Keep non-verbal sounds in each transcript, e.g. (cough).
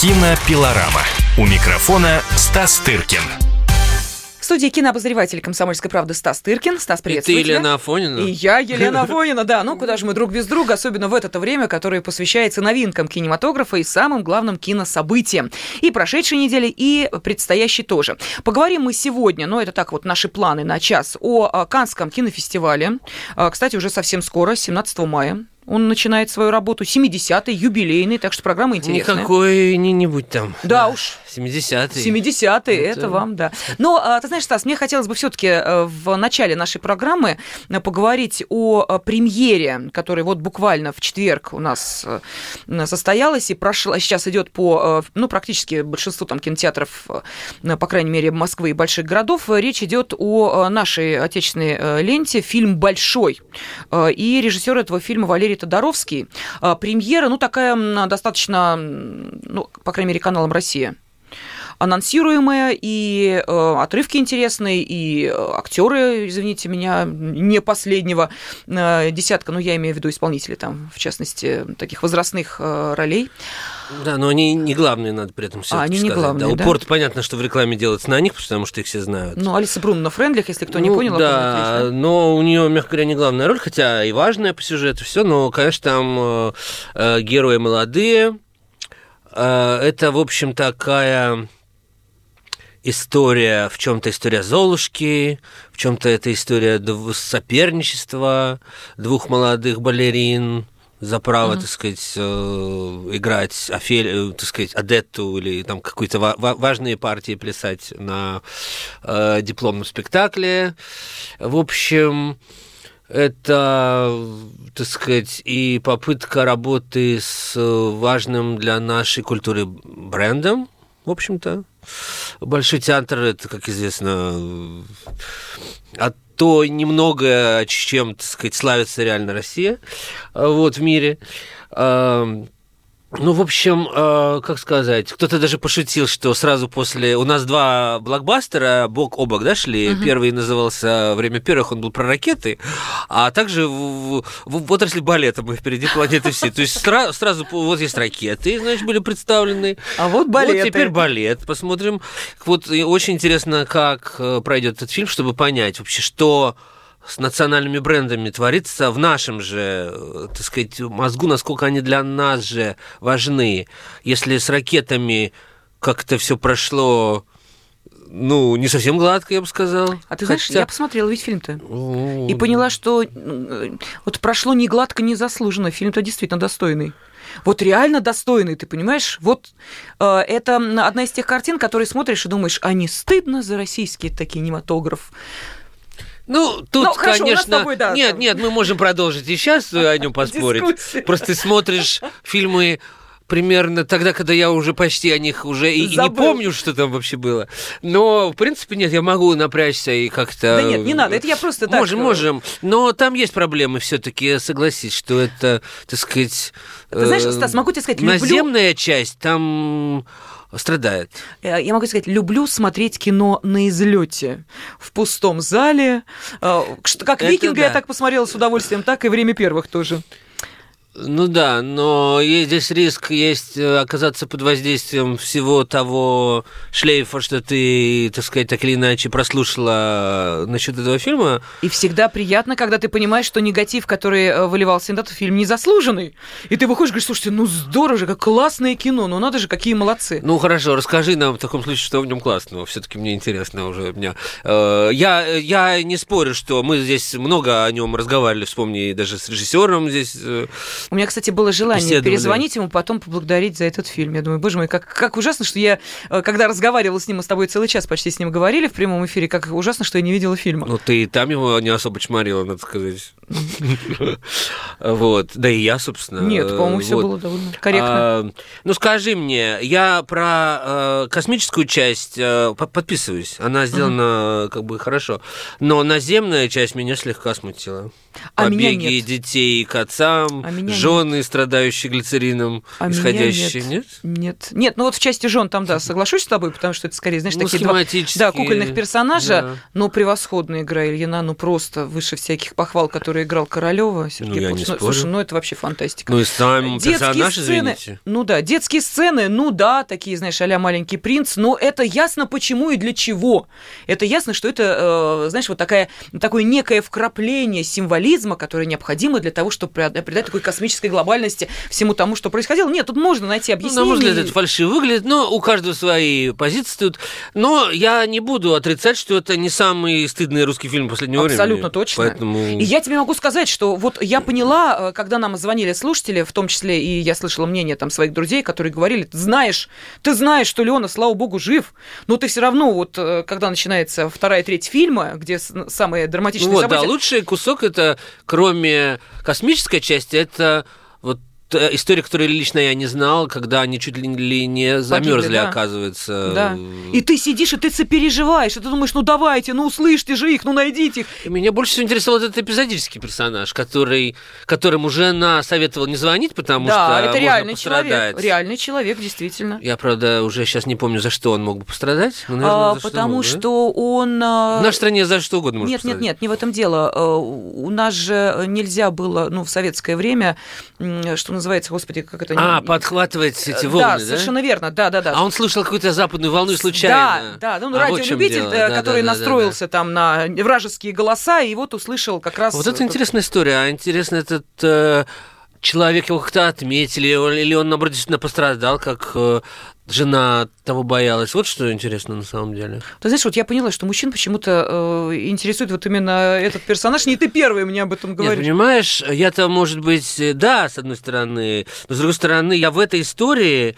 Кинопилорама. У микрофона Стас Тыркин. В студии кинообозреватель «Комсомольской правды» Стас Тыркин. Стас, приветствую И ты, тебя. Елена Афонина. И я, Елена (laughs) Афонина, да. Ну, куда же мы друг без друга, особенно в это время, которое посвящается новинкам кинематографа и самым главным кинособытиям. И прошедшей недели, и предстоящей тоже. Поговорим мы сегодня, ну, это так вот наши планы на час, о а, Канском кинофестивале. А, Кстати, уже совсем скоро, 17 мая. Он начинает свою работу 70-й, юбилейный, так что программа интересная. Никакой не, не будь там. Да уж. 70-й. 70-е, это вам, да. Но, а, ты знаешь, Стас, мне хотелось бы все-таки в начале нашей программы э, поговорить о э, премьере, которая вот буквально в четверг у нас э, состоялась и прошла, сейчас идет по, ну, практически большинству там кинотеатров, по крайней мере, Москвы и больших городов. Речь идет о нашей отечественной ленте фильм «Большой». И режиссер этого фильма Валерий Тодоровский. Премьера, ну, такая достаточно, ну, по крайней мере, каналом «Россия» анонсируемая, и э, отрывки интересные, и э, актеры, извините меня, не последнего э, десятка, ну, я имею в виду исполнителей там, в частности, таких возрастных э, ролей. Да, но они не главные, надо при этом все а, они сказать. не главные, да, упор понятно, что в рекламе делается на них, потому что их все знают. Ну, Алиса Брунна на Френдлих, если кто не ну, понял. Да, отлично. но у нее, мягко говоря, не главная роль, хотя и важная по сюжету все, но, конечно, там э, э, герои молодые. Э, это, в общем, такая история, в чем-то история Золушки, в чем-то это история соперничества двух молодых балерин за право, mm-hmm. так сказать, играть Офель, так сказать, Адетту или там какие-то важные партии плясать на э, дипломном спектакле. В общем, это, так сказать, и попытка работы с важным для нашей культуры брендом, в общем-то. Большой театр, это, как известно, от то немного, чем, так сказать, славится реально Россия вот, в мире. Ну, в общем, э, как сказать, кто-то даже пошутил, что сразу после... У нас два блокбастера бок о бок, да, шли. Угу. Первый назывался «Время первых», он был про ракеты, а также в, в, в отрасли балета мы впереди планеты все. То есть сразу, сразу вот есть ракеты, значит, были представлены. А вот балеты. Вот теперь балет. Посмотрим. Вот очень интересно, как пройдет этот фильм, чтобы понять вообще, что с национальными брендами творится в нашем же, так сказать, мозгу, насколько они для нас же важны. Если с ракетами как-то все прошло ну, не совсем гладко, я бы сказал. А ты знаешь, Хотя... я посмотрела ведь фильм-то. И поняла, что вот прошло не гладко, не заслуженно. Фильм-то действительно достойный. Вот реально достойный, ты понимаешь? Вот э, это одна из тех картин, которые смотришь и думаешь, а не стыдно за российский кинематограф? Ну, тут, ну, хорошо, конечно... Тобой, да, нет, там... нет, мы можем продолжить и сейчас о нем поспорить. Просто ты смотришь фильмы примерно тогда, когда я уже почти о них уже и, и не помню, что там вообще было. Но, в принципе, нет, я могу напрячься и как-то... Да нет, не надо, это я просто так... Можем, можем. Но там есть проблемы все таки согласись, что это, так сказать... Ты знаешь, Стас, могу тебе сказать, люблю... Наземная часть, там страдает. Э, я могу сказать, люблю смотреть кино на излете в пустом зале. Э, как викинга да. я так посмотрела с удовольствием, так и время первых тоже. Ну да, но есть здесь риск есть э, оказаться под воздействием всего того шлейфа, что ты, так сказать, так или иначе прослушала насчет этого фильма. И всегда приятно, когда ты понимаешь, что негатив, который э, выливался на этот фильм, незаслуженный. И ты выходишь и говоришь, слушайте, ну здорово же, как классное кино, ну надо же, какие молодцы. Ну хорошо, расскажи нам в таком случае, что в нем классного. Все-таки мне интересно уже. Меня. Э, я, я не спорю, что мы здесь много о нем разговаривали, вспомни даже с режиссером здесь у меня, кстати, было желание перезвонить ему, потом поблагодарить за этот фильм. Я думаю, боже мой, как, как ужасно, что я, э, когда разговаривала с ним, мы с тобой целый час почти с ним говорили в прямом эфире, как ужасно, что я не видела фильма. Ну, ты и там его не особо чморила, надо сказать. (laughs) Вот. Да и я, собственно. Нет, по-моему, все было довольно корректно. А, ну, скажи мне, я про э, космическую часть э, подписываюсь. Она сделана как бы хорошо. Но наземная часть меня слегка смутила. А побеги нет. детей к отцам, А жены, страдающие глицерином, А исходящие, нет? Нет. Нет, ну вот в части жен там, да, соглашусь с тобой, потому что это скорее, знаешь, Ну, такие два, да, кукольных персонажа, да. но превосходная игра Ильина, ну просто выше всяких похвал, который играл Королева, Сергей я не Пугачев. Ну. Слушай, ну это вообще фантастика. Ну и сам Детские персонаж, сцены, извините. ну да, детские сцены, ну да, такие, знаешь, а маленький принц, но это ясно почему и для чего. Это ясно, что это, э, знаешь, вот такая, такое некое вкрапление символизма, которое необходимо для того, чтобы придать такой космической глобальности всему тому, что происходило. Нет, тут можно найти Ну, объяснение. на мой взгляд, это фальшиво выглядит, но у каждого свои позиции тут. Но я не буду отрицать, что это не самый стыдный русский фильм последнего времени. Абсолютно точно. Поэтому... И я тебе могу сказать, что вот я поняла, э, когда нам звонили слушатели, в том числе и я слышала мнение там своих друзей, которые говорили, ты знаешь, ты знаешь, что Леонов, слава богу, жив, но ты все равно вот, э, когда начинается вторая треть фильма, где самые драматичные Ну вот, да, события, лучший кусок это, кроме космической части, это вот история, которую лично я не знал, когда они чуть ли не замерзли, да. оказывается. да. И ты сидишь, и ты сопереживаешь, и ты думаешь, ну давайте, ну услышьте же их, ну найдите их. И меня больше всего интересовал этот эпизодический персонаж, который, которому жена советовала не звонить, потому да, что это можно реальный пострадать. человек, реальный человек, действительно. Я, правда, уже сейчас не помню, за что он мог бы пострадать. но, наверное, А, за что потому мог, да? что он... а, В нашей стране за что угодно может Нет, нет, пострадать. нет, не в этом дело. Э, У нас же нельзя было, ну, в советское время, что называется, господи, как это... А, подхватывать эти Э, волны, да, да? совершенно верно, да, да, да. А он слышал какую-то западную волну случайно. Да, да, ну, А, вот радиолюбитель, дело. э, Да, который да, да, настроился там на вражеские голоса, и вот услышал как раз... Вот это э, интересная история. А интересно, этот э, человек его как-то отметили, или он, наоборот, действительно пострадал, как жена того боялась. Вот что интересно на самом деле. Ты знаешь, вот я поняла, что мужчин почему-то э, интересует вот именно этот персонаж. Не ты первый мне об этом Нет, говоришь. понимаешь, я-то, может быть, э, да, с одной стороны, но с другой стороны, я в этой истории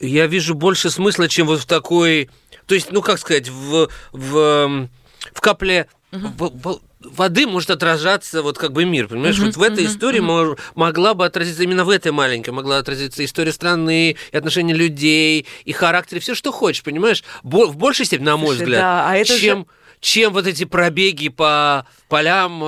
я вижу больше смысла, чем вот в такой, то есть, ну как сказать, в в, м, в капле в- воды может отражаться вот как бы мир, понимаешь? Мгм, вот в этой мгм, истории мож- могла бы отразиться именно в этой маленькой, могла отразиться история страны, и отношения людей, и характер, и все, что хочешь, понимаешь? Бо- в большей степени, на мой Слушай, взгляд, да, а это же- чем чем вот эти пробеги по полям э,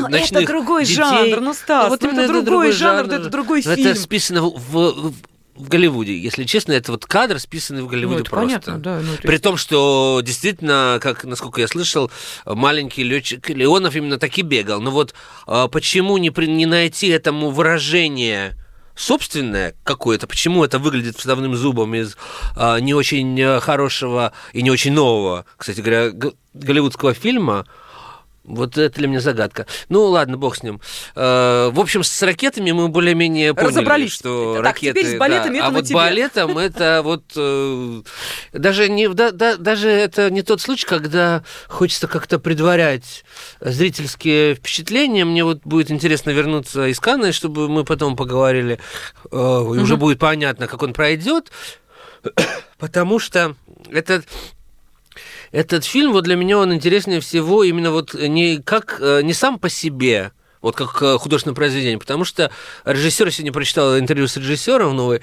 Ну, ночных это другой детей. жанр, ну, Стас, ну, именно это другой жанр, да это другой Но фильм. Это списано в, в- в Голливуде. Если честно, это вот кадр, списанный в Ну, Голливуде это просто. понятно, да. ну, то При есть- том, что действительно, как насколько я слышал, маленький летчик Леонов именно таки бегал. Но вот а, почему не, при- не найти этому выражение собственное какое-то, почему это выглядит вставным зубом из а, не очень э, хорошего и не очень нового, кстати говоря, голливудского фильма, вот это для меня загадка. Ну, ладно, бог с ним. Э, В общем, с ракетами мы более-менее поняли, Разобрались. что Так, ракеты... теперь с балетами да. это а вот тебе. балетом это вот... э, Даже, не, да- да- даже это не тот случай, когда хочется как-то предварять зрительские впечатления. Мне вот будет интересно вернуться из Канны, чтобы мы потом поговорили. э, уже будет понятно, как он пройдет. (coughs) Потому что этот этот фильм, вот для меня он интереснее всего именно вот не как э, не сам по себе, вот как э, художественное произведение, потому что режиссер, сегодня прочитал интервью с режиссером в новой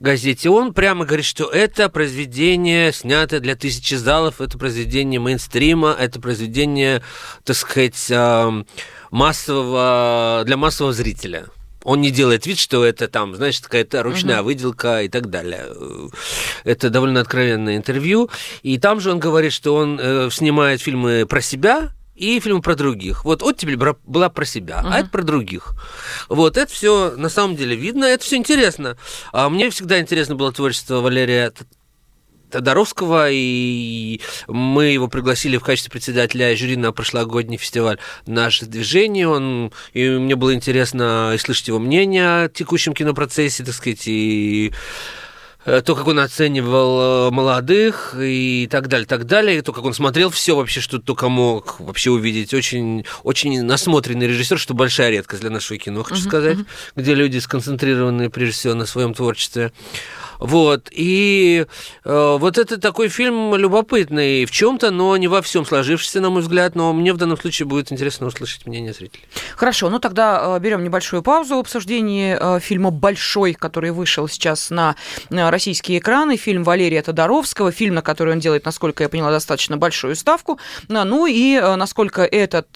газете, он прямо говорит, что это произведение, снятое для тысячи залов, это произведение мейнстрима, это произведение, так сказать, эм, массового, для массового зрителя. Он не делает вид, что это там, знаешь, какая-то ручная выделка и так далее. Это довольно откровенное интервью. И там же он говорит, что он э, снимает фильмы про себя, и фильмы про других. Вот оттепель была про себя, а это про других. Вот это все на самом деле видно, это все интересно. А мне всегда интересно было творчество Валерия Тодоровского, и мы его пригласили в качестве председателя жюри на прошлогодний фестиваль «Наше движение». Он, и мне было интересно слышать его мнение о текущем кинопроцессе, так сказать, и э, то, как он оценивал э, молодых и так далее, так далее, и то, как он смотрел все вообще, что только мог вообще увидеть. Очень, очень насмотренный режиссер, что большая редкость для нашего кино, хочу сказать, где люди сконцентрированы прежде всего на своем творчестве. Вот. И э, вот это такой фильм любопытный в чем-то, но не во всем сложившийся, на мой взгляд. Но мне в данном случае будет интересно услышать мнение зрителей. Хорошо, ну тогда э, берем небольшую паузу в обсуждении э, фильма «Большой», который вышел сейчас на российские экраны. Фильм Валерия Тодоровского, фильм, на который он делает, насколько я поняла, достаточно большую ставку. Ну и э, насколько этот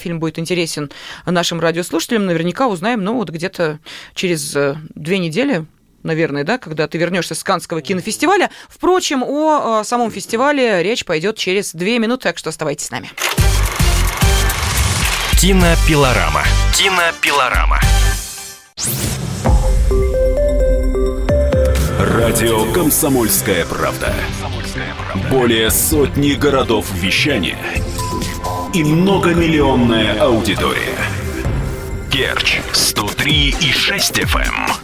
фильм будет интересен нашим радиослушателям, наверняка узнаем, ну вот где-то через две недели, наверное, да, когда ты вернешься с Канского кинофестиваля. Впрочем, о, о самом фестивале речь пойдет через две минуты, так что оставайтесь с нами. Кинопилорама. Кинопилорама. Радио «Комсомольская правда». Более сотни городов вещания и многомиллионная аудитория. Керчь 103 и 6 FM.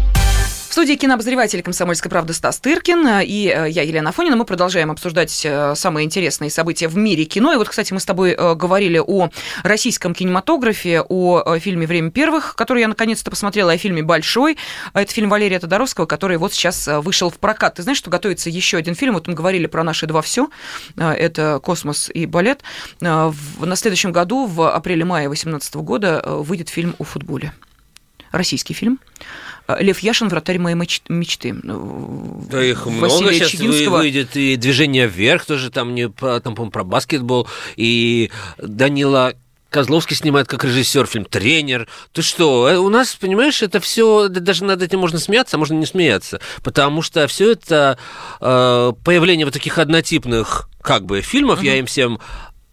В студии кинообозреватель «Комсомольской правды» Стас Тыркин э, и э, я, Елена Афонина. Мы продолжаем обсуждать э, самые интересные события в мире кино. И вот, кстати, мы с тобой говорили о российском кинематографе, о фильме «Время первых», который я наконец-то посмотрела, о фильме «Большой». Это фильм Валерия Тодоровского, который вот сейчас вышел в прокат. Ты знаешь, что готовится еще один фильм? Вот мы говорили про наши два все. Это «Космос» и «Балет». На следующем году, в апреле-мае 2018 года, выйдет фильм о футболе. Российский фильм. Лев Яшин «Вратарь моей мечты». Ну, да их Василия много сейчас Чигинского. выйдет, и «Движение вверх» тоже там, не, там по про баскетбол, и Данила Козловский снимает как режиссер фильм «Тренер». Ты что, э, у нас, понимаешь, это все, даже над этим можно смеяться, а можно не смеяться, потому что все это э, появление вот таких однотипных как бы фильмов, uh-huh. я им всем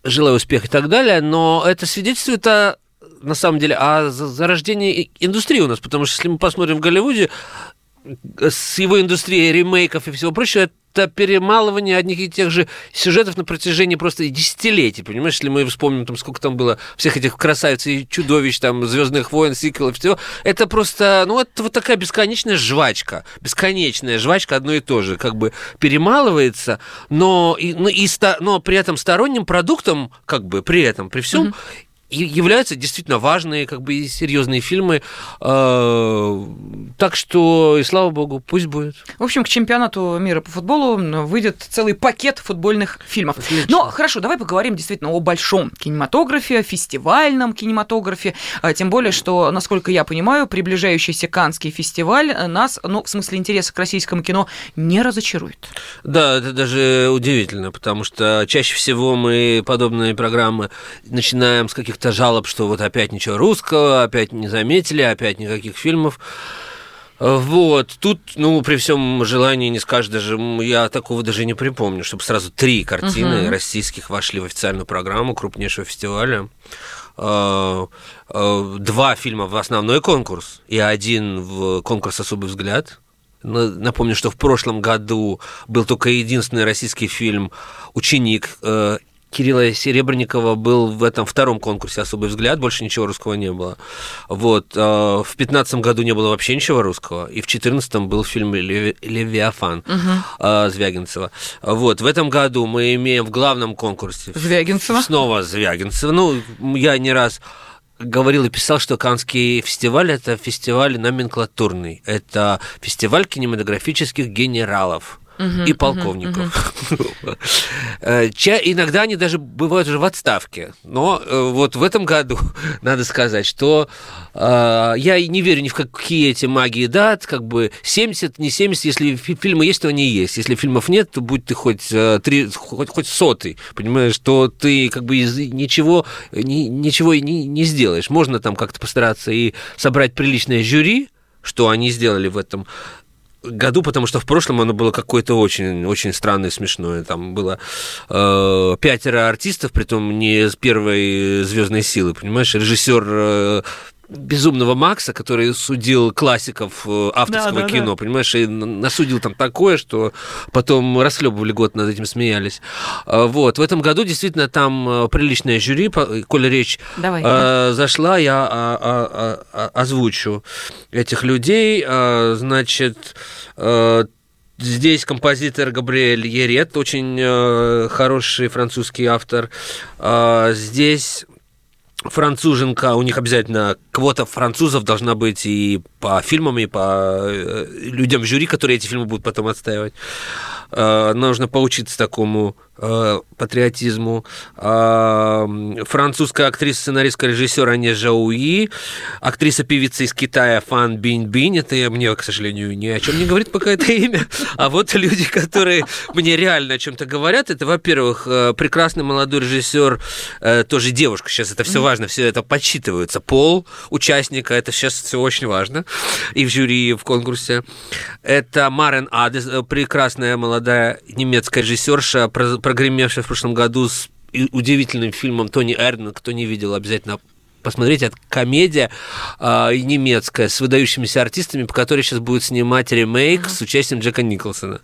желаю успеха и так далее, но это свидетельствует о на самом деле, а зарождение индустрии у нас, потому что если мы посмотрим в Голливуде, с его индустрией ремейков и всего прочего, это перемалывание одних и тех же сюжетов на протяжении просто десятилетий, понимаешь, если мы вспомним, там, сколько там было всех этих красавиц и чудовищ, там, Звездных войн, сиквелов, всего, это просто, ну, это вот такая бесконечная жвачка, бесконечная жвачка одно и то же, как бы перемалывается, но, и, ну, и, но при этом сторонним продуктом, как бы, при этом, при всем, mm-hmm являются действительно важные, как бы и серьезные фильмы. А, так что, и слава богу, пусть будет. В общем, к чемпионату мира по футболу выйдет целый пакет футбольных фильмов. Отлично. Но хорошо, давай поговорим действительно о большом кинематографе, фестивальном кинематографе. А, тем более, что, насколько я понимаю, приближающийся Канский фестиваль нас, ну, в смысле интереса к российскому кино, не разочарует. Да, это даже удивительно, потому что чаще всего мы подобные программы начинаем с каких каких-то жалоб, что вот опять ничего русского, опять не заметили, опять никаких фильмов. Вот, тут, ну, при всем желании не скажешь даже, я такого даже не припомню, чтобы сразу три картины угу. российских вошли в официальную программу крупнейшего фестиваля. А, а, два фильма в основной конкурс и один в конкурс «Особый взгляд». Напомню, что в прошлом году был только единственный российский фильм «Ученик» э, Кирилла Серебренникова был в этом втором конкурсе «Особый взгляд», больше ничего русского не было. Вот. А, в пятнадцатом году не было вообще ничего русского, и в четырнадцатом был фильм «Левиафан» угу. Звягинцева. Вот. В этом году мы имеем в главном конкурсе... Звягинцева? Снова Звягинцева. Ну, я не раз говорил и писал, что Канский фестиваль – это фестиваль номенклатурный. Это фестиваль кинематографических генералов и полковников. (laughs) Э, иногда они даже бывают уже в отставке. Но э, вот в этом году (laughs) надо сказать, что э, я не верю ни в какие эти магии дат, как бы 70, не 70, если фильмы есть, то они есть. Если фильмов нет, то будь ты хоть, три, хоть, хоть сотый, понимаешь, то ты как бы ничего, ничего не, не сделаешь. Можно там как-то постараться и собрать приличное жюри, что они сделали в этом году, потому что в прошлом оно было какое-то очень, очень странное, смешное. Там было э, пятеро артистов, при том не с первой звездной силы, понимаешь? Режиссер э, безумного Макса, который судил классиков э, авторского Да, да, кино, да. понимаешь, и насудил там такое, что потом расхлебывали год над этим смеялись. А, Вот. В этом году действительно там э, приличное жюри, коли речь Давай, э, зашла, я а, а, а, озвучу этих людей. А, Значит, э, Здесь композитор Габриэль Ерет, очень э, хороший французский автор. А, Здесь француженка, у них обязательно квота французов должна быть и по фильмам, и по э, людям в жюри, которые эти фильмы будут потом отстаивать. Э, Нужно поучиться такому патриотизму. А, Французская актриса, сценаристка, режиссер Анне Жауи, актриса-певица из Китая Фан Бинь Бинь, это я- мне, к сожалению, ни о чем не говорит пока это имя, а вот люди, которые мне реально о чем-то говорят, это, во-первых, э, прекрасный молодой режиссер, э, тоже девушка, сейчас это все важно, все это подсчитывается, пол участника, это сейчас все очень важно, и в жюри, и в конкурсе. Это Марен Адес, э, прекрасная молодая немецкая режиссерша, прогремевшая в прошлом году с удивительным фильмом Тони Эрден, кто не видел, обязательно посмотреть, это комедия и немецкая с выдающимися артистами, по которой сейчас будет снимать ремейк с участием Джека Николсона.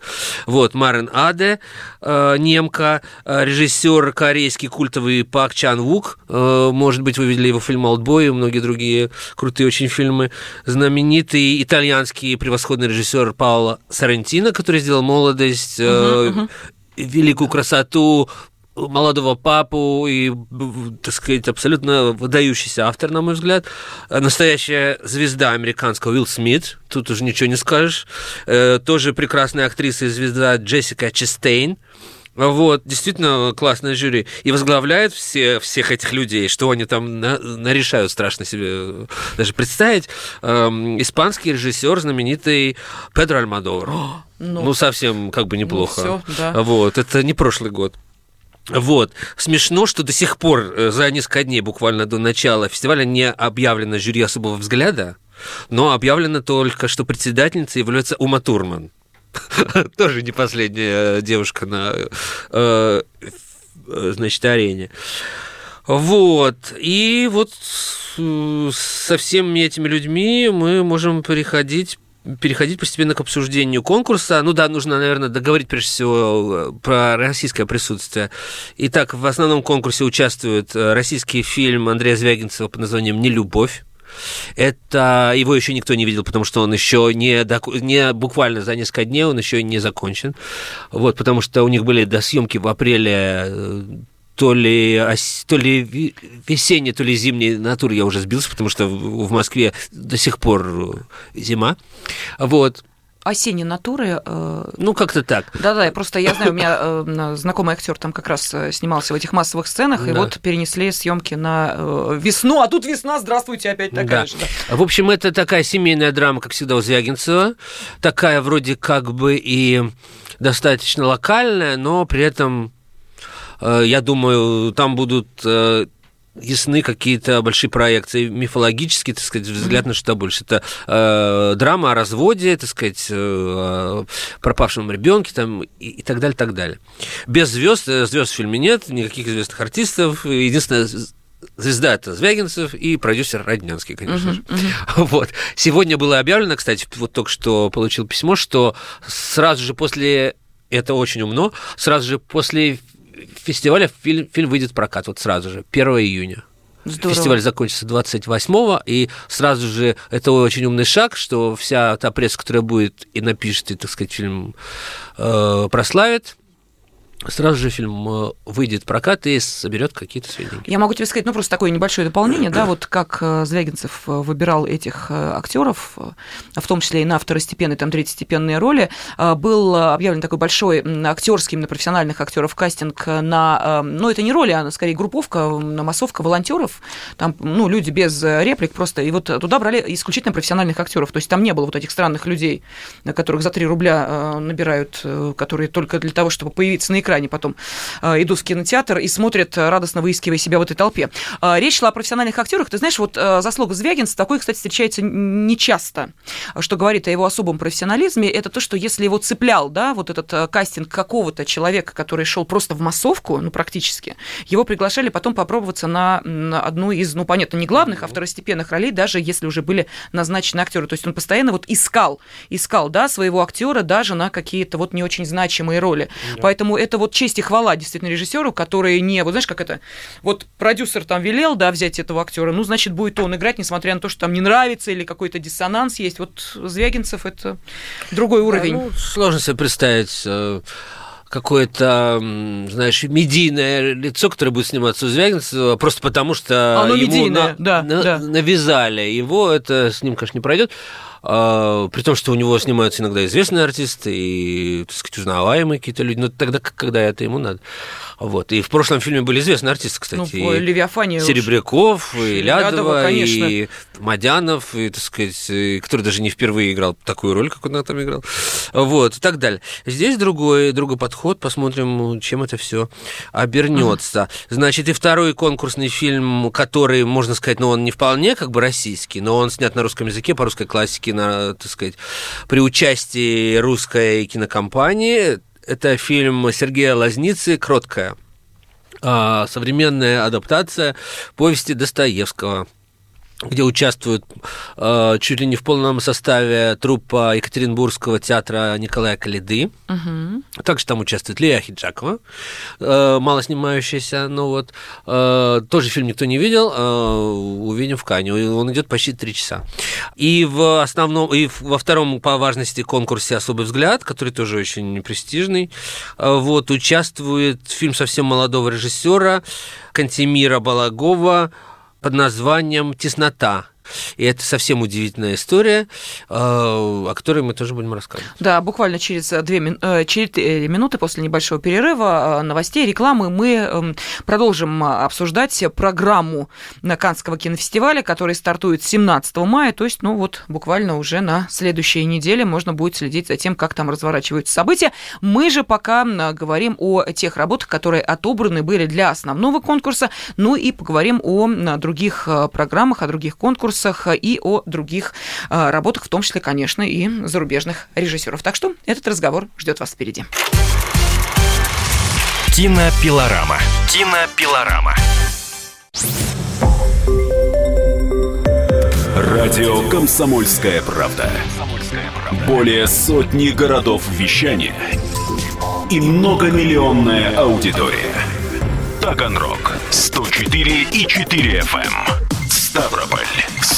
Вот, Марен Аде, э, немка, э, режиссер корейский культовый Пак Чан Вук, э, может быть, вы видели его фильм «Олдбой» и многие другие крутые очень фильмы. Знаменитый итальянский превосходный режиссер Паоло Соррентино, который сделал «Молодость», э, великую красоту, молодого папу и, так сказать, абсолютно выдающийся автор, на мой взгляд. Настоящая звезда американского Уилл Смит, тут уже ничего не скажешь. Э, Тоже прекрасная актриса и звезда Джессика Честейн. Вот, действительно классное жюри. И возглавляет все, всех этих людей, что они там на- нарешают, страшно себе даже представить. Эм, испанский режиссер, знаменитый Педро Альмадовар. Ну. Ну, совсем как бы неплохо. всё, да. Вот, это не прошлый год. Вот. Смешно, что до сих пор, э, за несколько дней буквально до начала фестиваля, не объявлено жюри особого взгляда, но объявлено только, что председательницей является Ума Турман. (laughs) Тоже не последняя девушка на, э, э, значит, арене. Вот. И вот э, со всеми этими людьми мы можем переходить переходить постепенно к обсуждению конкурса. Ну да, нужно, наверное, договорить прежде всего э, про российское присутствие. Итак, в основном конкурсе участвует э, российский фильм Андрея Звягинцева под названием «Нелюбовь». Это его еще никто не видел, потому что он еще не, доку- не буквально за несколько дней, он еще не закончен. Вот, потому что у них были до съемки в апреле э, то ли, ос- то ли весенней, то ли зимней натуры я уже сбился, потому что в Москве до сих пор э, зима. Вот. Осенние натуры. э, Ну, как-то так. Да-да, я просто я знаю, у меня э, знакомый актер там как раз снимался в этих массовых сценах, и Да. вот перенесли съемки на весну, а тут весна, здравствуйте, опять такая Да. же. да. В общем, это такая семейная драма, как всегда, у Звягинцева. Такая вроде как бы и достаточно локальная, но при этом, я думаю, там будут э, ясны какие-то большие проекции, мифологические, так сказать, взгляд на что больше. Это э, драма о разводе, так сказать, э, пропавшем ребенке там, и, и так далее, так далее. Без звезд, звезд в фильме нет, никаких известных артистов. Единственное, звезда это Звягинцев и продюсер Роднянский, конечно же. (laughs) Вот. Сегодня было объявлено, кстати, вот только что получил письмо, что сразу же после, это очень умно, сразу же после фестиваля фильм, фильм выйдет в прокат, вот сразу же, 1 июня. Здорово. Фестиваль закончится 28-го, и сразу же это очень умный шаг, что вся та пресса, которая будет и напишет, и, так сказать, фильм э, прославит, сразу же фильм э, выйдет в прокат и соберет какие-то сведения. Я могу тебе сказать, ну просто такое небольшое дополнение, да, вот как э, Звягинцев э, выбирал этих актеров, в том числе и на второстепенные, там, третьестепенные роли, был объявлен такой большой актерский, именно профессиональных актеров кастинг на, ну это не роли, а скорее групповка, м, массовка волонтеров, там, ну люди без реплик просто, и вот туда брали исключительно профессиональных актеров, то есть там не было вот этих странных людей, на которых за 3 рубля набирают, которые только для того, чтобы появиться на экране потом э, идут в кинотеатр и смотрят, радостно выискивая себя в этой толпе. Речь шла о профессиональных актерах. Ты знаешь, вот заслуга Звягинца, такой, кстати, встречается нечасто. Что говорит о его особом профессионализме, это то, что если его цеплял, да, вот этот кастинг какого-то человека, который шел просто в массовку, ну, практически, его приглашали потом попробоваться на одну из, ну, понятно, не главных, а второстепенных ролей, даже если уже были назначены актеры. То есть он постоянно вот искал, искал, да, своего актера даже на какие-то вот не очень значимые роли. Да. Поэтому это вот честь и хвала действительно режиссеру, который не, вот знаешь, как это, вот продюсер там велел, да, взять этого актера, ну, значит, будет он играть, несмотря на то, что там не нравится или какой-то диссонанс есть. Вот Звягинцев это другой уровень. Да, ну, сложно себе представить э, какое-то, знаешь, медийное лицо, которое будет сниматься у Звягинцева, просто потому что Оно ему на, да, на, да. навязали его, это с ним, конечно, не пройдет. А, при том, что у него снимаются иногда известные артисты и, так сказать, узнаваемые какие-то люди, но тогда, когда это ему надо. Вот. И в прошлом фильме были известные артисты, кстати. Ну, Левиафане Серебряков, и Лядова, Лядова и Мадянов, и, так сказать, и, который даже не впервые играл такую роль, как он там играл. Вот, и так далее. Здесь другой, другой подход. Посмотрим, чем это все обернется. Значит, и второй конкурсный фильм, который, можно сказать, ну, он не вполне как бы российский, но он снят на русском языке, по русской классике, на, так сказать, при участии русской кинокомпании это фильм Сергея Лазницы «Кроткая». А, современная адаптация повести Достоевского где участвуют э, чуть ли не в полном составе труппа Екатеринбургского театра Николая Калиды. Угу. Также там участвует Лия Хиджакова, э, мало снимающаяся, но вот э, тоже фильм никто не видел, э, увидим в Кане. Он идет почти три часа. И в основном, и во втором по важности конкурсе «Особый взгляд», который тоже очень престижный, э, вот, участвует фильм совсем молодого режиссера Кантемира Балагова под названием «Теснота». И это совсем удивительная история, э, о которой мы тоже будем рассказывать. Да, буквально через две э, четыре минуты после небольшого перерыва э, новостей, рекламы мы эм, продолжим обсуждать программу Канского кинофестиваля, который стартует 17 мая, то есть, ну вот, буквально уже на следующей неделе можно будет следить за тем, как там разворачиваются события. Мы же пока говорим о тех работах, которые отобраны были для основного конкурса, ну и поговорим о других программах, о других конкурсах, конкурсах и о других а, работах, в том числе, конечно, и зарубежных режиссеров. Так что этот разговор ждет вас впереди. Кинопилорама. Кинопилорама. Радио «Комсомольская правда». Более сотни городов вещания и многомиллионная аудитория. Таганрог 104 и 4 FM. Ставрополь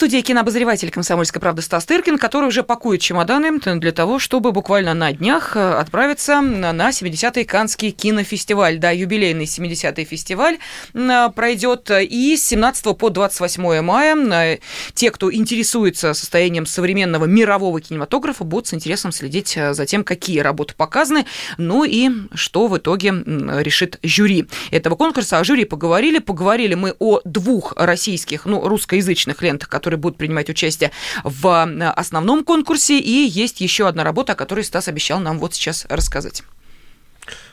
студии кинообозреватель «Комсомольской правды» Стас Тыркин, который уже пакует чемоданы для того, чтобы буквально на днях э, отправиться на 70-й Канский кинофестиваль. Да, юбилейный 70-й фестиваль э, пройдет и с 17 по 28 мая э, те, кто интересуется состоянием современного мирового кинематографа, будут с интересом следить за тем, какие работы показаны, ну и что в итоге решит жюри этого конкурса. О жюри поговорили. Поговорили мы о двух российских, ну, русскоязычных лентах, которые которые будут принимать участие в э, основном конкурсе. И есть еще одна работа, о которой Стас обещал нам вот сейчас рассказать.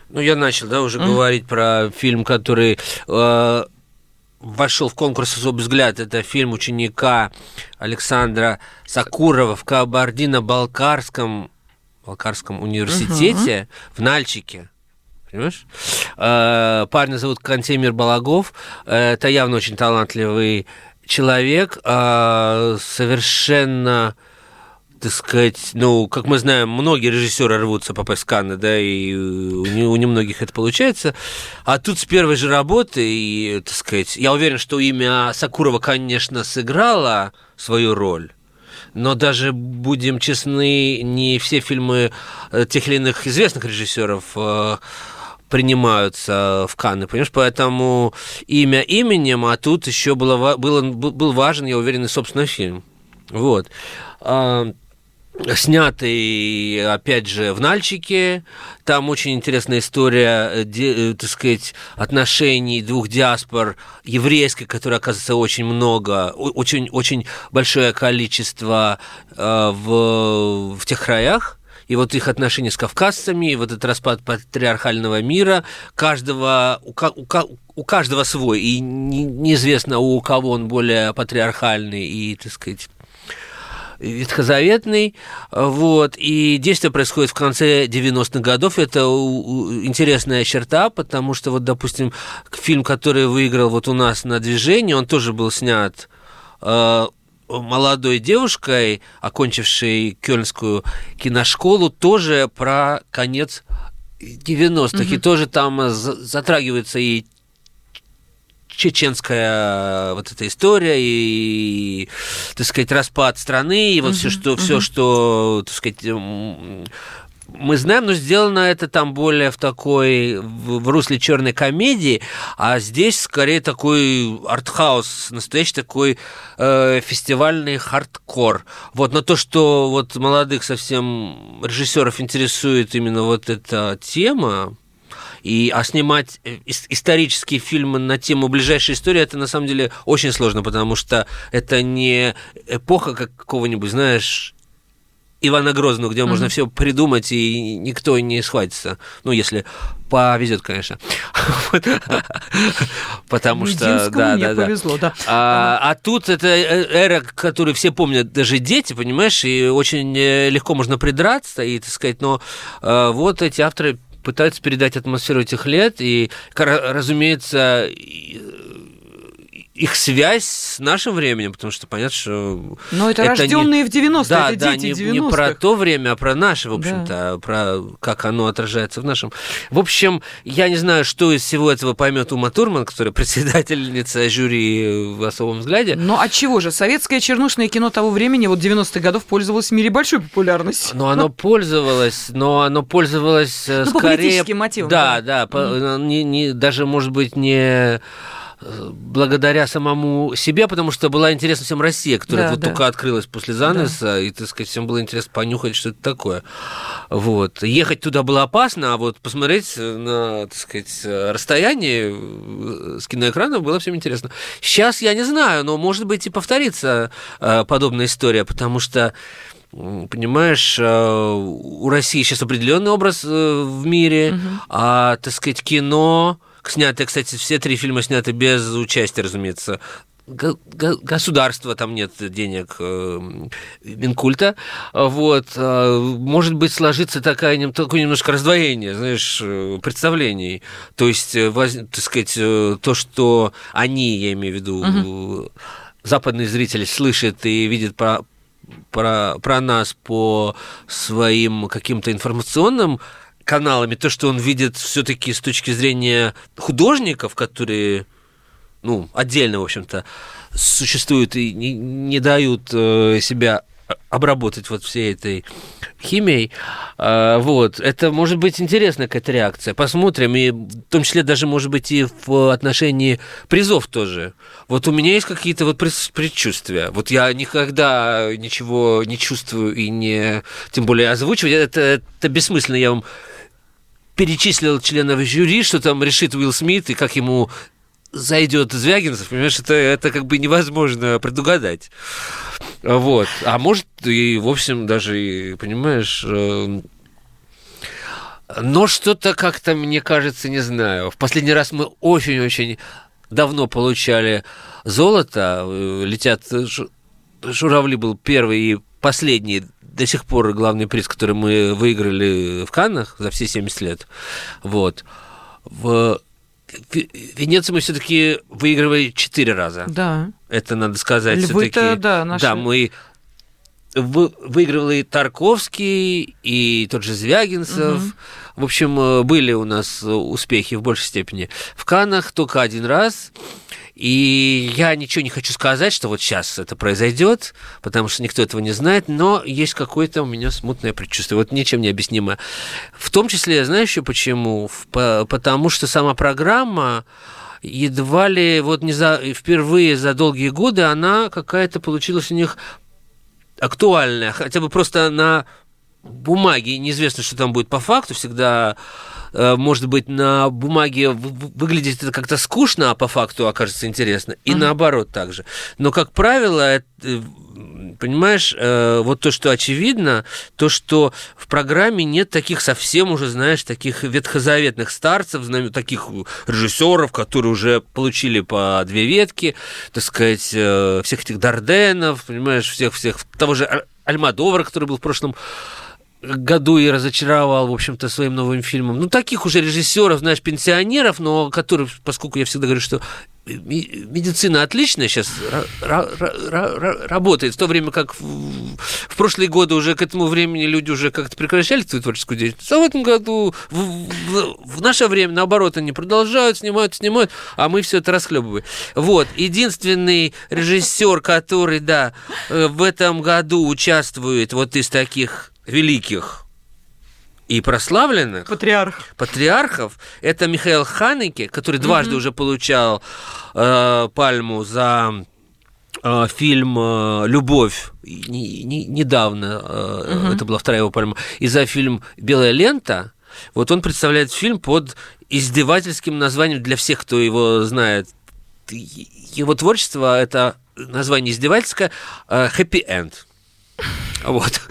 Ну, я начал, да, уже mm. говорить про фильм, который э, вошел в конкурс «Особый взгляд». Это фильм ученика Александра Сакурова в Кабардино-Балкарском Балкарском университете uh-huh. в Нальчике. Понимаешь? Э, парня зовут Кантемир Балагов. Э, это явно очень талантливый человек а, совершенно так сказать, ну, как мы знаем, многие режиссеры рвутся попасть в Канны, да, и у, у немногих это получается. А тут с первой же работы, и, так сказать, я уверен, что имя Сакурова, конечно, сыграло свою роль, но даже, будем честны, не все фильмы э, тех или иных известных режиссеров э, принимаются в Канны, понимаешь? Поэтому имя именем, а тут еще было, было, был важен, я уверен, и собственно фильм. Вот. А, снятый, опять же, в Нальчике. Там очень интересная история, де, так сказать, отношений двух диаспор еврейской, которой, оказывается, очень много, очень, очень большое количество э, в, в тех краях и вот их отношения с кавказцами, и вот этот распад патриархального мира, каждого, у, у, у каждого свой, и не, неизвестно, у кого он более патриархальный и, так сказать, ветхозаветный, вот, и действие происходит в конце 90-х годов, это интересная черта, потому что, вот, допустим, фильм, который выиграл вот у нас на движении, он тоже был снят э, молодой девушкой, окончившей Кёльнскую киношколу, тоже про конец 90-х, угу. и тоже там затрагивается и чеченская вот эта история и, так сказать, распад страны и вот угу, все, что, угу. все, что, так сказать, мы знаем, но сделано это там более в такой, в, в русле черной комедии, а здесь скорее такой артхаус, настоящий такой э, фестивальный хардкор. Вот, но то, что вот молодых совсем режиссеров интересует именно вот эта тема, и, а снимать э, исторические фильмы на тему ближайшей истории, это на самом деле очень сложно, потому что это не эпоха какого-нибудь, знаешь, Ивана Грозного, где mm-hmm. можно все придумать, и никто не схватится. Ну, если повезет, конечно. (laughs) Потому что, да, да, да. повезло, да. А, а тут это э, эра, которую все помнят, даже дети, понимаешь, и очень э, легко можно придраться и, так сказать, но вот эти авторы пытаются передать атмосферу этих лет, и, разумеется, их связь с нашим временем, потому что понятно, что... Но это, это рожденные не... в 90-е, да, это да, дети не, 90-х. не про то время, а про наше, в общем-то, да. Про как оно отражается в нашем. В общем, я не знаю, что из всего этого поймет Ума Турман, которая (laughs) председательница жюри в особом взгляде. Но от чего же? Советское чернушное кино того времени, вот 90-х годов, пользовалось в мире большой популярностью. Но оно пользовалось, но оно пользовалось э, ну, скорее... По мотивам. Да, да, да mm-hmm. не, не, даже, может быть, не благодаря самому себе, потому что была интересна всем Россия, которая да, вот да. только открылась после занавеса, да. и, так сказать, всем было интересно понюхать, что это такое. Вот. Ехать туда было опасно, а вот посмотреть на, так сказать, расстояние с киноэкрана было всем интересно. Сейчас я не знаю, но, может быть, и повторится э, подобная история, потому что понимаешь, э, у России сейчас определенный образ э, в мире, угу. а, так сказать, кино Сняты, кстати, все три фильма сняты без участия, разумеется, государства, там нет денег э, Минкульта, вот, э, может быть, сложится такая, такое немножко раздвоение, знаешь, э, представлений, то есть, так сказать, то, что они, я имею в виду, угу. западный зритель слышит и видит про, про, про нас по своим каким-то информационным каналами, то, что он видит все-таки с точки зрения художников, которые, ну, отдельно, в общем-то, существуют и не, не дают э, себя обработать вот всей этой химией. А, вот. Это может быть интересная какая-то реакция. Посмотрим. И в том числе даже, может быть, и в отношении призов тоже. Вот у меня есть какие-то вот предчувствия. Вот я никогда ничего не чувствую и не... Тем более озвучивать. Это, это бессмысленно. Я вам перечислил членов жюри, что там решит Уилл Смит и как ему зайдет Звягинцев, понимаешь, это, это как бы невозможно предугадать. Вот. А может, и, в общем, даже, и, понимаешь, э, но что-то как-то, мне кажется, не знаю. В последний раз мы очень-очень давно получали золото. Э, летят журавли был первый и последний до сих пор главный приз, который мы выиграли в Каннах за все 70 лет. Вот. В Венецию мы все-таки выигрывали четыре раза. Да. Это надо сказать. Все-таки. Да, наши... да, мы выигрывал и Тарковский, и тот же Звягинцев. Угу. В общем, э, были у нас успехи в большей степени. В Канах только один раз. И я ничего не хочу сказать, что вот сейчас это произойдет, потому что никто этого не знает, но есть какое-то у меня смутное предчувствие, вот ничем не объяснимо. В том числе, знаешь еще почему? Потому что сама программа едва ли вот не за, впервые за долгие годы она какая-то получилась у них актуальное, хотя бы просто на бумаге, неизвестно, что там будет по факту, всегда может быть, на бумаге выглядит это как-то скучно, а по факту окажется интересно. И uh-huh. наоборот также. Но, как правило, это, понимаешь, э, вот то, что очевидно, то, что в программе нет таких совсем уже, знаешь, таких ветхозаветных старцев, таких режиссеров, которые уже получили по две ветки, так сказать, э, всех этих Дарденов, понимаешь, всех-всех, того же Альмадовара, который был в прошлом году и разочаровал, в общем-то, своим новым фильмом. Ну, таких уже режиссеров, знаешь, пенсионеров, но которые, поскольку я всегда говорю, что медицина отличная сейчас работает, в то время как в, в прошлые годы уже к этому времени люди уже как-то прекращали свою творческую деятельность. А в этом году, в, в, в наше время, наоборот, они продолжают, снимают, снимают, а мы все это расхлебываем. Вот, единственный режиссер, который, да, э, в этом году участвует вот из таких великих и прославленных Патриарх. патриархов это Михаил Ханеке, который дважды mm-hmm. уже получал э, пальму за э, фильм э, "Любовь" не, не, недавно э, mm-hmm. это была вторая его пальма, и за фильм "Белая лента". Вот он представляет фильм под издевательским названием для всех, кто его знает. Его творчество это название издевательское "Happy End". Вот.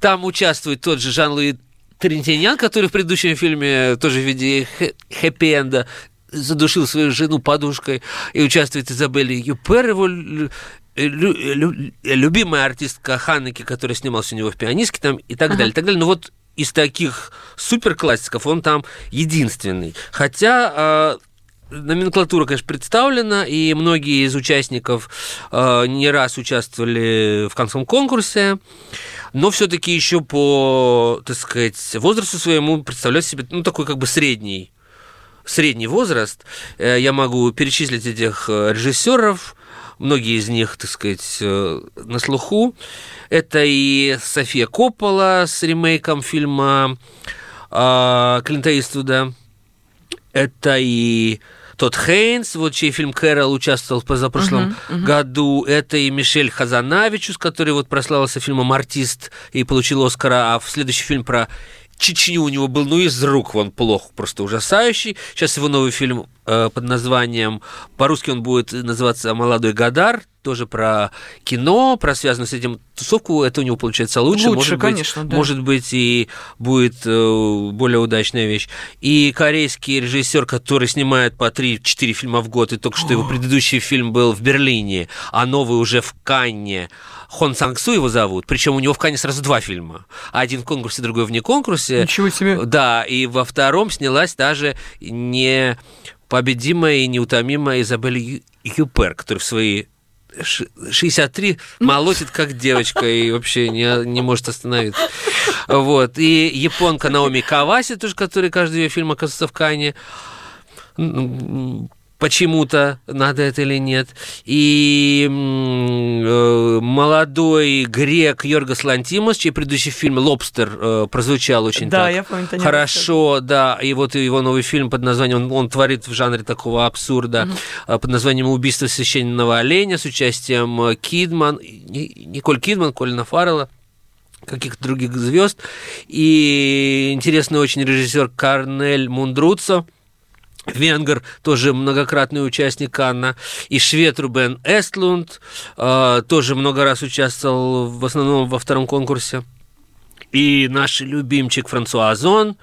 Там участвует тот же Жан-Луи Трентинян, который в предыдущем фильме тоже в виде хэппи-энда задушил свою жену подушкой и участвует Изабелли Юпер, его любимая артистка Ханеки, которая снималась у него в «Пианистке» там, и так ага. далее, и так далее. Но вот из таких суперклассиков он там единственный. Хотя а, Номенклатура, конечно, представлена, и многие из участников э, не раз участвовали в концом конкурсе, но все-таки еще по, так сказать, возрасту своему представляют себе, ну, такой как бы средний, средний возраст. Э, я могу перечислить этих э, режиссеров, многие из них, так сказать, э, на слуху. Это и София Коппола с ремейком фильма э, Клинта Иствуда, это и тот Хейнс, вот чей фильм «Кэрол» участвовал в позапрошлом uh-huh, uh-huh. году. Это и Мишель Хазанавичус, который вот прославился фильмом «Артист» и получил Оскара, а в следующий фильм про Чечню у него был, ну, из рук он плохо, просто ужасающий. Сейчас его новый фильм э, под названием, по-русски он будет называться «Молодой Гадар», тоже про кино, про связанную с этим тусовку, это у него получается лучше. Лучше, может конечно, быть, да. Может быть, и будет э, более удачная вещь. И корейский режиссер, который снимает по 3-4 фильма в год, и только что его предыдущий фильм был в Берлине, а новый уже в Канне, Хон Санг Су его зовут, причем у него в Канне сразу два фильма. Один в конкурсе, другой вне конкурсе. Ничего себе. Да, и во втором снялась даже не победимая и неутомимая Изабель Юпер, которая в свои 63 молотит как девочка и вообще не, не может остановиться. Вот. И японка Наоми Каваси, тоже, который каждый ее фильм оказывается в Кане почему-то, надо это или нет. И э, молодой грек Йоргос Лантимос, чей предыдущий фильм «Лобстер» э, прозвучал очень да, так я помню, хорошо, да, и вот его новый фильм под названием, он, он творит в жанре такого абсурда, угу. под названием «Убийство священного оленя» с участием э, Кидман, Николь Кидман, Колина Фаррелла каких-то других звезд. И интересный очень режиссер Карнель Мундруцо – венгер, тоже многократный участник Канна, и швед Рубен Эстлунд, э, тоже много раз участвовал в основном во втором конкурсе, и наш любимчик Франсуа Озон,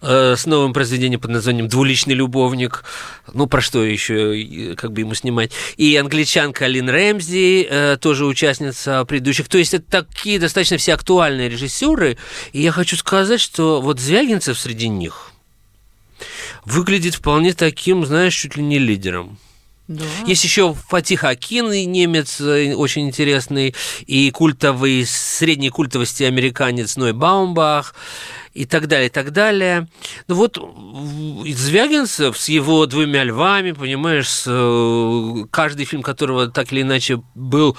э, с новым произведением под названием «Двуличный любовник». Ну, про что еще, как бы ему снимать. И англичанка Лин Рэмзи, э, тоже участница предыдущих. То есть это такие достаточно все актуальные режиссеры. И я хочу сказать, что вот Звягинцев среди них – выглядит вполне таким, знаешь, чуть ли не лидером. Да. Есть еще Фатих Акин, немец э, очень интересный, и культовый, средней культовости американец Ной Баумбах, и так далее, и так далее. Ну вот Звягинцев с его двумя львами, понимаешь, с, э, каждый фильм которого так или иначе был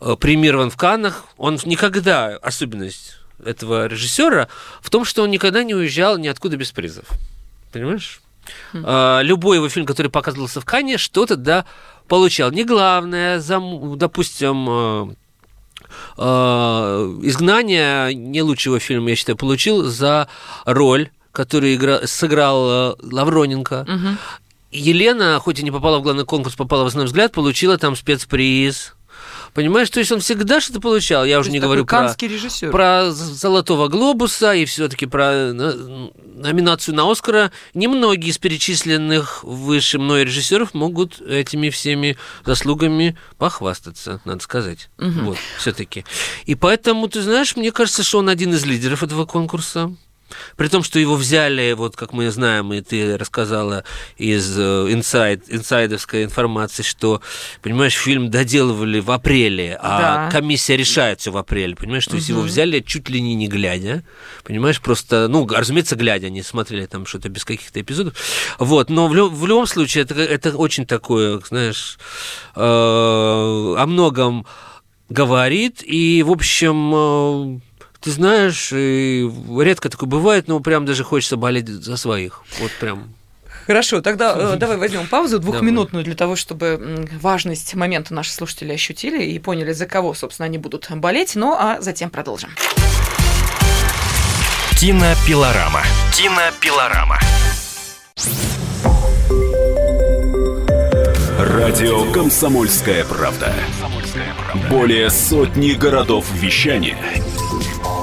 э, премирован в Каннах, он никогда, особенность этого режиссера в том, что он никогда не уезжал ниоткуда без призов. Понимаешь? Mm. Любой его фильм, который показывался в Кане, что-то да получал. Не главное, зам, допустим, «Изгнание» не лучшего фильма, я считаю, получил за роль которую игра... сыграл Лавроненко. Угу. Елена, хоть и не попала в главный конкурс, попала в основной взгляд, получила там спецприз. Понимаешь, то есть он всегда что-то получал. Я то уже не говорю про, режиссер. про Золотого глобуса и все-таки про номинацию на Оскара. Немногие из перечисленных выше мной режиссеров могут этими всеми заслугами похвастаться, надо сказать. Угу. Вот, все-таки. И поэтому, ты знаешь, мне кажется, что он один из лидеров этого конкурса. При том, что его взяли, вот как мы знаем, и ты рассказала из инсайд, э, инсайдовской информации, что, понимаешь, фильм доделывали в апреле, а да. комиссия решает все в апреле, понимаешь, то есть угу. его взяли чуть ли не не глядя, понимаешь, просто, ну, разумеется, глядя, они смотрели там что-то без каких-то эпизодов, вот, но в, в любом случае это, это очень такое, знаешь, э, о многом говорит, и, в общем, э, ты знаешь, редко такое бывает, но прям даже хочется болеть за своих. Вот прям. Хорошо, тогда э, давай возьмем паузу двухминутную для того, чтобы важность момента наши слушатели ощутили и поняли, за кого, собственно, они будут болеть. Ну, а затем продолжим. Кинопилорама. Кинопилорама. Радио «Комсомольская правда». Более сотни городов вещания –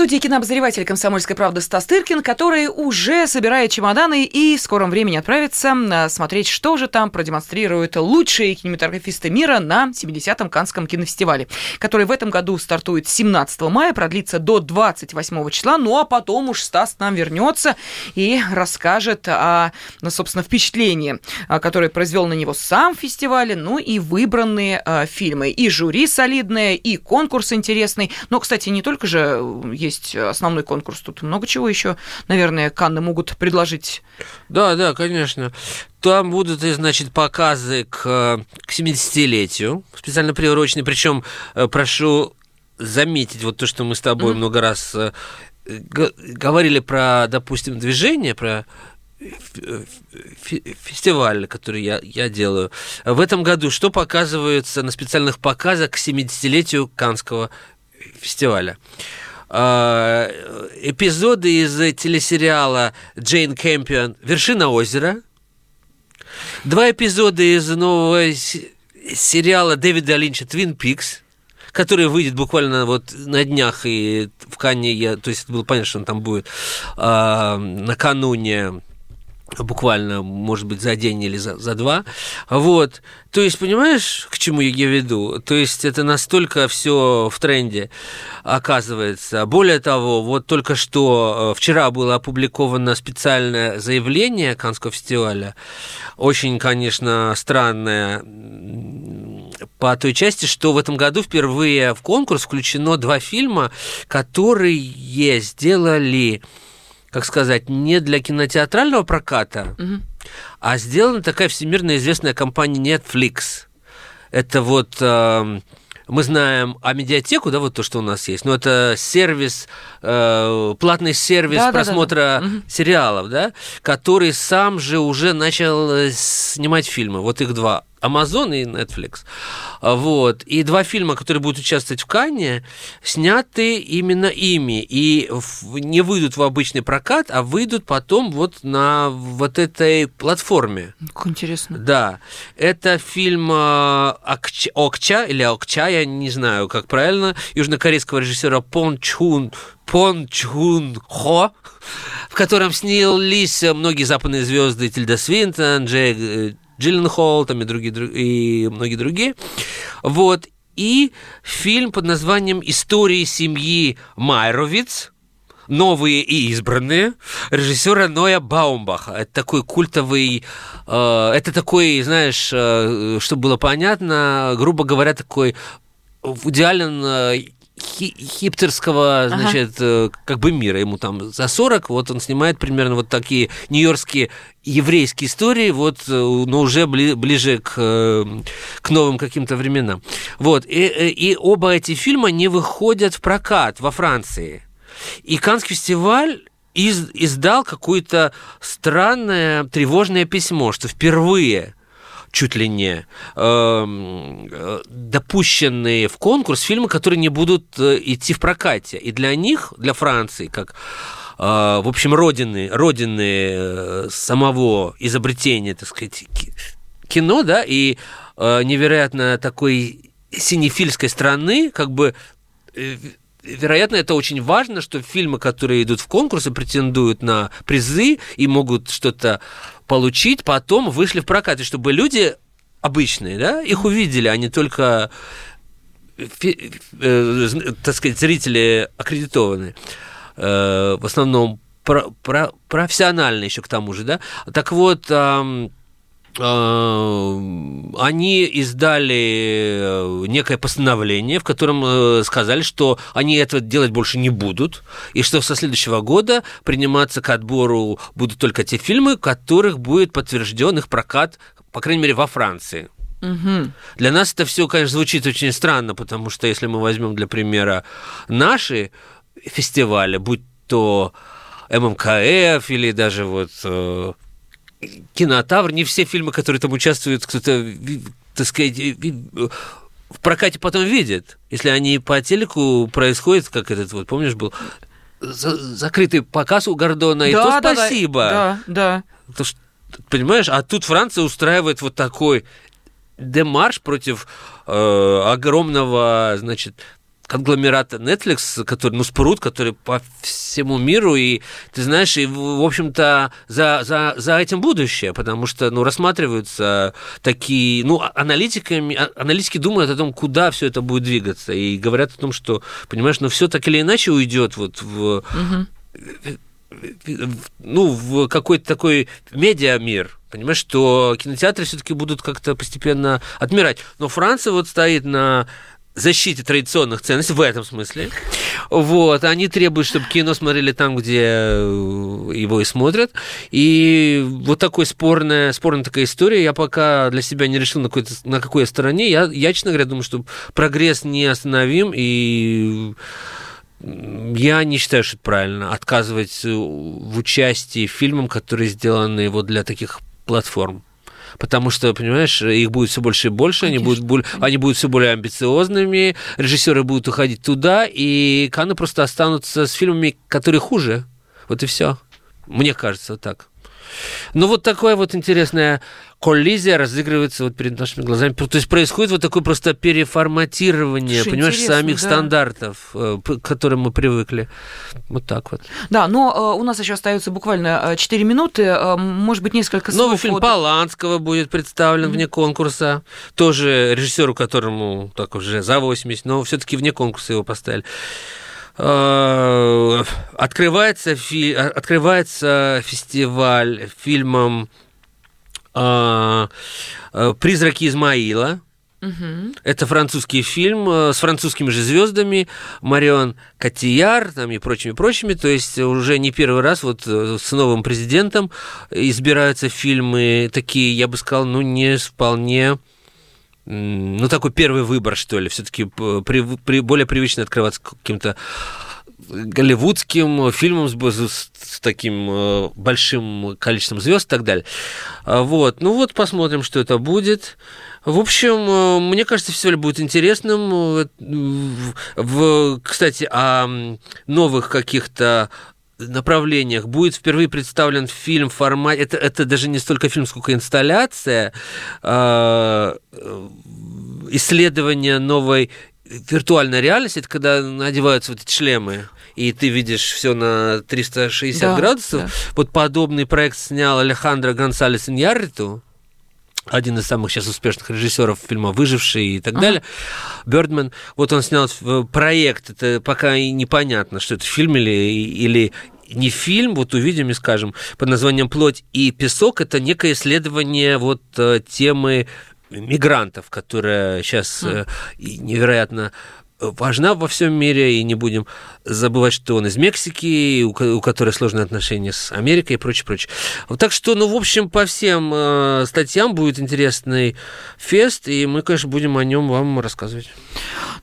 студии кинообозреватель «Комсомольской правды» Стас Тыркин, который уже собирает чемоданы и в скором времени отправится а, смотреть, что же там продемонстрируют лучшие кинематографисты мира на 70-м Канском кинофестивале, который в этом году стартует 17 мая, продлится до 28 числа, ну а потом уж Стас нам вернется и расскажет о, ну, собственно, впечатлении, а, которое произвел на него сам фестиваль, ну и выбранные э, фильмы. И жюри солидное, и конкурс интересный. Но, кстати, не только же есть есть основной конкурс. Тут много чего еще, наверное, Канны могут предложить. Да, да, конечно. Там будут, значит, показы к, к 70-летию, специально приуроченные. Причем э, прошу заметить вот то, что мы с тобой mm-hmm. много раз э, говорили про, допустим, движение, про фестиваль, который я, я делаю. В этом году что показывается на специальных показах к 70-летию Канского фестиваля? А, эпизоды из телесериала Джейн Кэмпион. «Вершина озера», два эпизода из нового сериала Дэвида Линча «Твин Пикс», который выйдет буквально вот на днях, и в Канне я, то есть было понятно, что он там будет э, накануне буквально, может быть, за день или за, за два. Вот. То есть, понимаешь, к чему я веду? То есть, это настолько все в тренде оказывается. Более того, вот только что э, вчера было опубликовано специальное заявление Канского фестиваля, очень, конечно, странное по той части, что в этом году впервые в конкурс включено два фильма, которые сделали как сказать, не для кинотеатрального проката, угу. а сделана такая всемирно известная компания Netflix. Это вот э, мы знаем о медиатеку, да, вот то, что у нас есть, но это сервис, э, платный сервис да, просмотра да, да, да. сериалов, да, который сам же уже начал э, снимать фильмы. Вот их два. Amazon и Netflix. Вот. И два фильма, которые будут участвовать в Канне, сняты именно ими. И не выйдут в обычный прокат, а выйдут потом вот на вот этой платформе. Как интересно. Да. Это фильм э, Окча, или Окча, я не знаю, как правильно, южнокорейского режиссера Пон Чхун Пон Чхун Хо, в котором снялись многие западные звезды Тильда Свинтон, Джей э, Джилленхол там и, другие, и многие другие. Вот. И фильм под названием «Истории семьи Майровиц», новые и избранные режиссера Ноя Баумбаха. Это такой культовый, э, это такой, знаешь, э, чтобы было понятно, грубо говоря, такой идеален э, хи- хиптерского, значит, ага. как бы мира. Ему там за 40, вот он снимает примерно вот такие нью-йоркские еврейские истории, вот, но уже бли, ближе к, к новым каким-то временам. Вот, и, и оба эти фильма не выходят в прокат во Франции. И Каннский фестиваль из, издал какое-то странное тревожное письмо, что впервые чуть ли не эм, э, допущенные в конкурс фильмы, которые не будут э, идти в прокате. И для них, для Франции, как э, в общем, родины, родины самого изобретения, так сказать, кино, да, и невероятно такой синефильской страны, как бы вероятно, это очень важно, что фильмы, которые идут в конкурсы, претендуют на призы и могут что-то получить, потом вышли в прокат, и чтобы люди обычные, да, их увидели, а не только э, так сказать, зрители аккредитованные, э, в основном про, про, профессиональные еще к тому же, да. Так вот, они издали э, некое постановление, в котором э, сказали, что они этого делать больше не будут, и что со следующего года приниматься к отбору будут только те фильмы, которых будет подтвержден их прокат, по крайней мере, во Франции. Угу. Для нас это все, конечно, звучит очень странно, потому что если мы возьмем для примера наши фестивали, будь то ММКФ или даже вот кинотавр, не все фильмы, которые там участвуют, кто-то, так сказать, в прокате потом видит. Если они по телеку происходят, как этот вот, помнишь, был закрытый показ у Гордона, да, и то да, спасибо. Да, да. То, что, понимаешь, а тут Франция устраивает вот такой демарш против э, огромного, значит, конгломерата Netflix, который, ну, спрут, который по всему миру, и, ты знаешь, и, в общем-то, за, за, за этим будущее, потому что, ну, рассматриваются такие, ну, а, аналитиками, а, аналитики думают о том, куда все это будет двигаться, и говорят о том, что, понимаешь, ну, все так или иначе уйдет вот в... Угу. Ну, в какой-то такой медиамир, понимаешь, что кинотеатры все-таки будут как-то постепенно отмирать. Но Франция вот стоит на защите традиционных ценностей в этом смысле. Вот, они требуют, чтобы кино смотрели там, где э, его и смотрят. И вот такой спорная, спорная такая история. Я пока для себя не решил, на какой, на какой стороне. Я, я, честно говоря, думаю, что прогресс не остановим, и я не считаю, что это правильно отказывать в участии фильмам, которые сделаны вот для таких платформ потому что, понимаешь, их будет все больше и больше, они будут, они будут все более амбициозными, режиссеры будут уходить туда, и Каны просто останутся с фильмами, которые хуже. Вот и все. Мне кажется, так. Ну, вот такое вот интересное коллизия разыгрывается вот перед нашими глазами. То есть происходит вот такое просто переформатирование, Слушай, понимаешь, самих да. стандартов, э, к которым мы привыкли. Вот так вот. Да, но э, у нас еще остается буквально 4 э, минуты. Может быть, несколько слов. Новый фильм от... Поланского будет представлен mm-hmm. вне конкурса. Тоже режиссеру, которому так уже за 80, но все-таки вне конкурса его поставили открывается, фи... открывается фестиваль фильмом «Призраки Измаила». Угу. Это французский фильм э, с французскими же звездами, Марион Котияр там, и прочими-прочими. То есть уже не первый раз вот э, с новым президентом избираются фильмы такие, я бы сказал, ну не вполне ну, такой первый выбор, что ли, все-таки при, при, более привычно открываться каким-то голливудским фильмом с, с, с таким э, большим количеством звезд и так далее. А, вот. Ну вот, посмотрим, что это будет. В общем, э, мне кажется, фестиваль будет интересным. Э, в, кстати, о новых каких-то направлениях будет впервые представлен фильм в формате... Это, это даже не столько фильм, сколько инсталляция, э, исследование новой виртуальная реальность, это когда надеваются вот эти шлемы, и ты видишь все на 360 да, градусов. Да. Вот подобный проект снял Алехандро Гонсалес Иньярриту, один из самых сейчас успешных режиссеров фильма «Выживший» и так ага. далее, Бёрдман. Вот он снял проект, это пока и непонятно, что это фильм или, или не фильм, вот увидим и скажем, под названием «Плоть и песок». Это некое исследование вот э, темы мигрантов, которая сейчас mm. невероятно важна во всем мире, и не будем забывать, что он из Мексики, у, у которой сложные отношения с Америкой и прочее, прочее. Так что, ну, в общем, по всем э, статьям будет интересный фест, и мы, конечно, будем о нем вам рассказывать.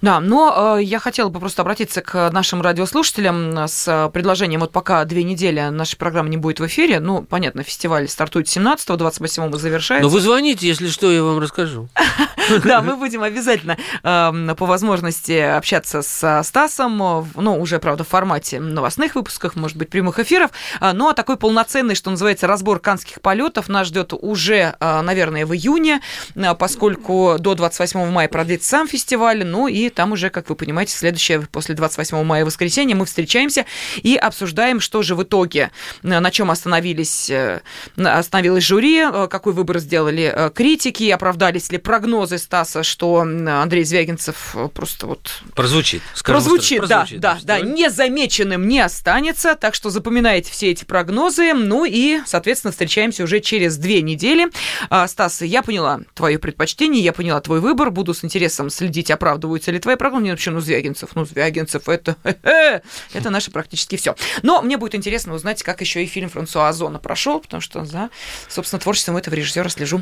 Да, но э, я хотела бы просто обратиться к нашим радиослушателям с предложением, вот пока две недели нашей программы не будет в эфире, ну, понятно, фестиваль стартует 17-го, 28-го завершается. Но вы звоните, если что, я вам расскажу. (laughs) (laughs) Да, мы будем обязательно эм, по возможности общаться с Стасом, ну, уже, правда, в формате новостных выпусков, может быть, прямых эфиров, а, но такой полноценный, что называется, разбор канских полетов нас ждет уже, а, наверное, в июне, а, поскольку до 28 мая продлится сам фестиваль, ну и там уже, как вы понимаете, следующее, после 28 мая воскресенье, мы встречаемся и обсуждаем, что же в итоге, на чем остановились, э, остановилось жюри, э, какой выбор сделали э, критики, оправдались ли прогнозы Стаса, что Андрей Звягинцев просто вот... Прозвучит. Прозвучит, да, прозвучит, да, да, незамеченным не останется, так что запоминайте все эти прогнозы, ну и, соответственно, встречаемся уже через две недели. А, Стас, я поняла твое предпочтение, я поняла твой выбор, буду с интересом следить, оправдываются ли твои прогнозы. Мне вообще, ну, Звягинцев, ну, Звягинцев, это, (laughs) это наше практически все. Но мне будет интересно узнать, как еще и фильм Франсуа Озона прошел, потому что за, собственно, творчеством этого режиссера слежу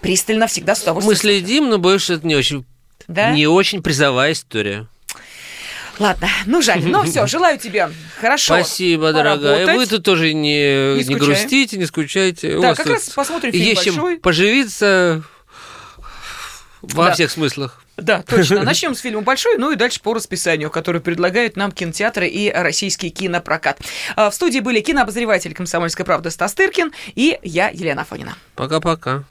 пристально, всегда с удовольствием. Мы следим, но больше это не очень, да? не очень призовая история. Ладно, ну жаль. Ну все, (laughs) желаю тебе хорошо. Спасибо, дорогая. Вы тут тоже не, не, не грустите, не скучайте. Да, как раз посмотрим фильм есть большой. чем поживиться во да. всех смыслах. Да, точно. (laughs) Начнем с фильма «Большой», ну и дальше по расписанию, который предлагают нам кинотеатры и российский кинопрокат. А, в студии были кинообозреватель «Комсомольской правды» Стас Тыркин и я, Елена Афонина. Пока-пока.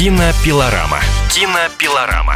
Кинопилорама. Кинопилорама.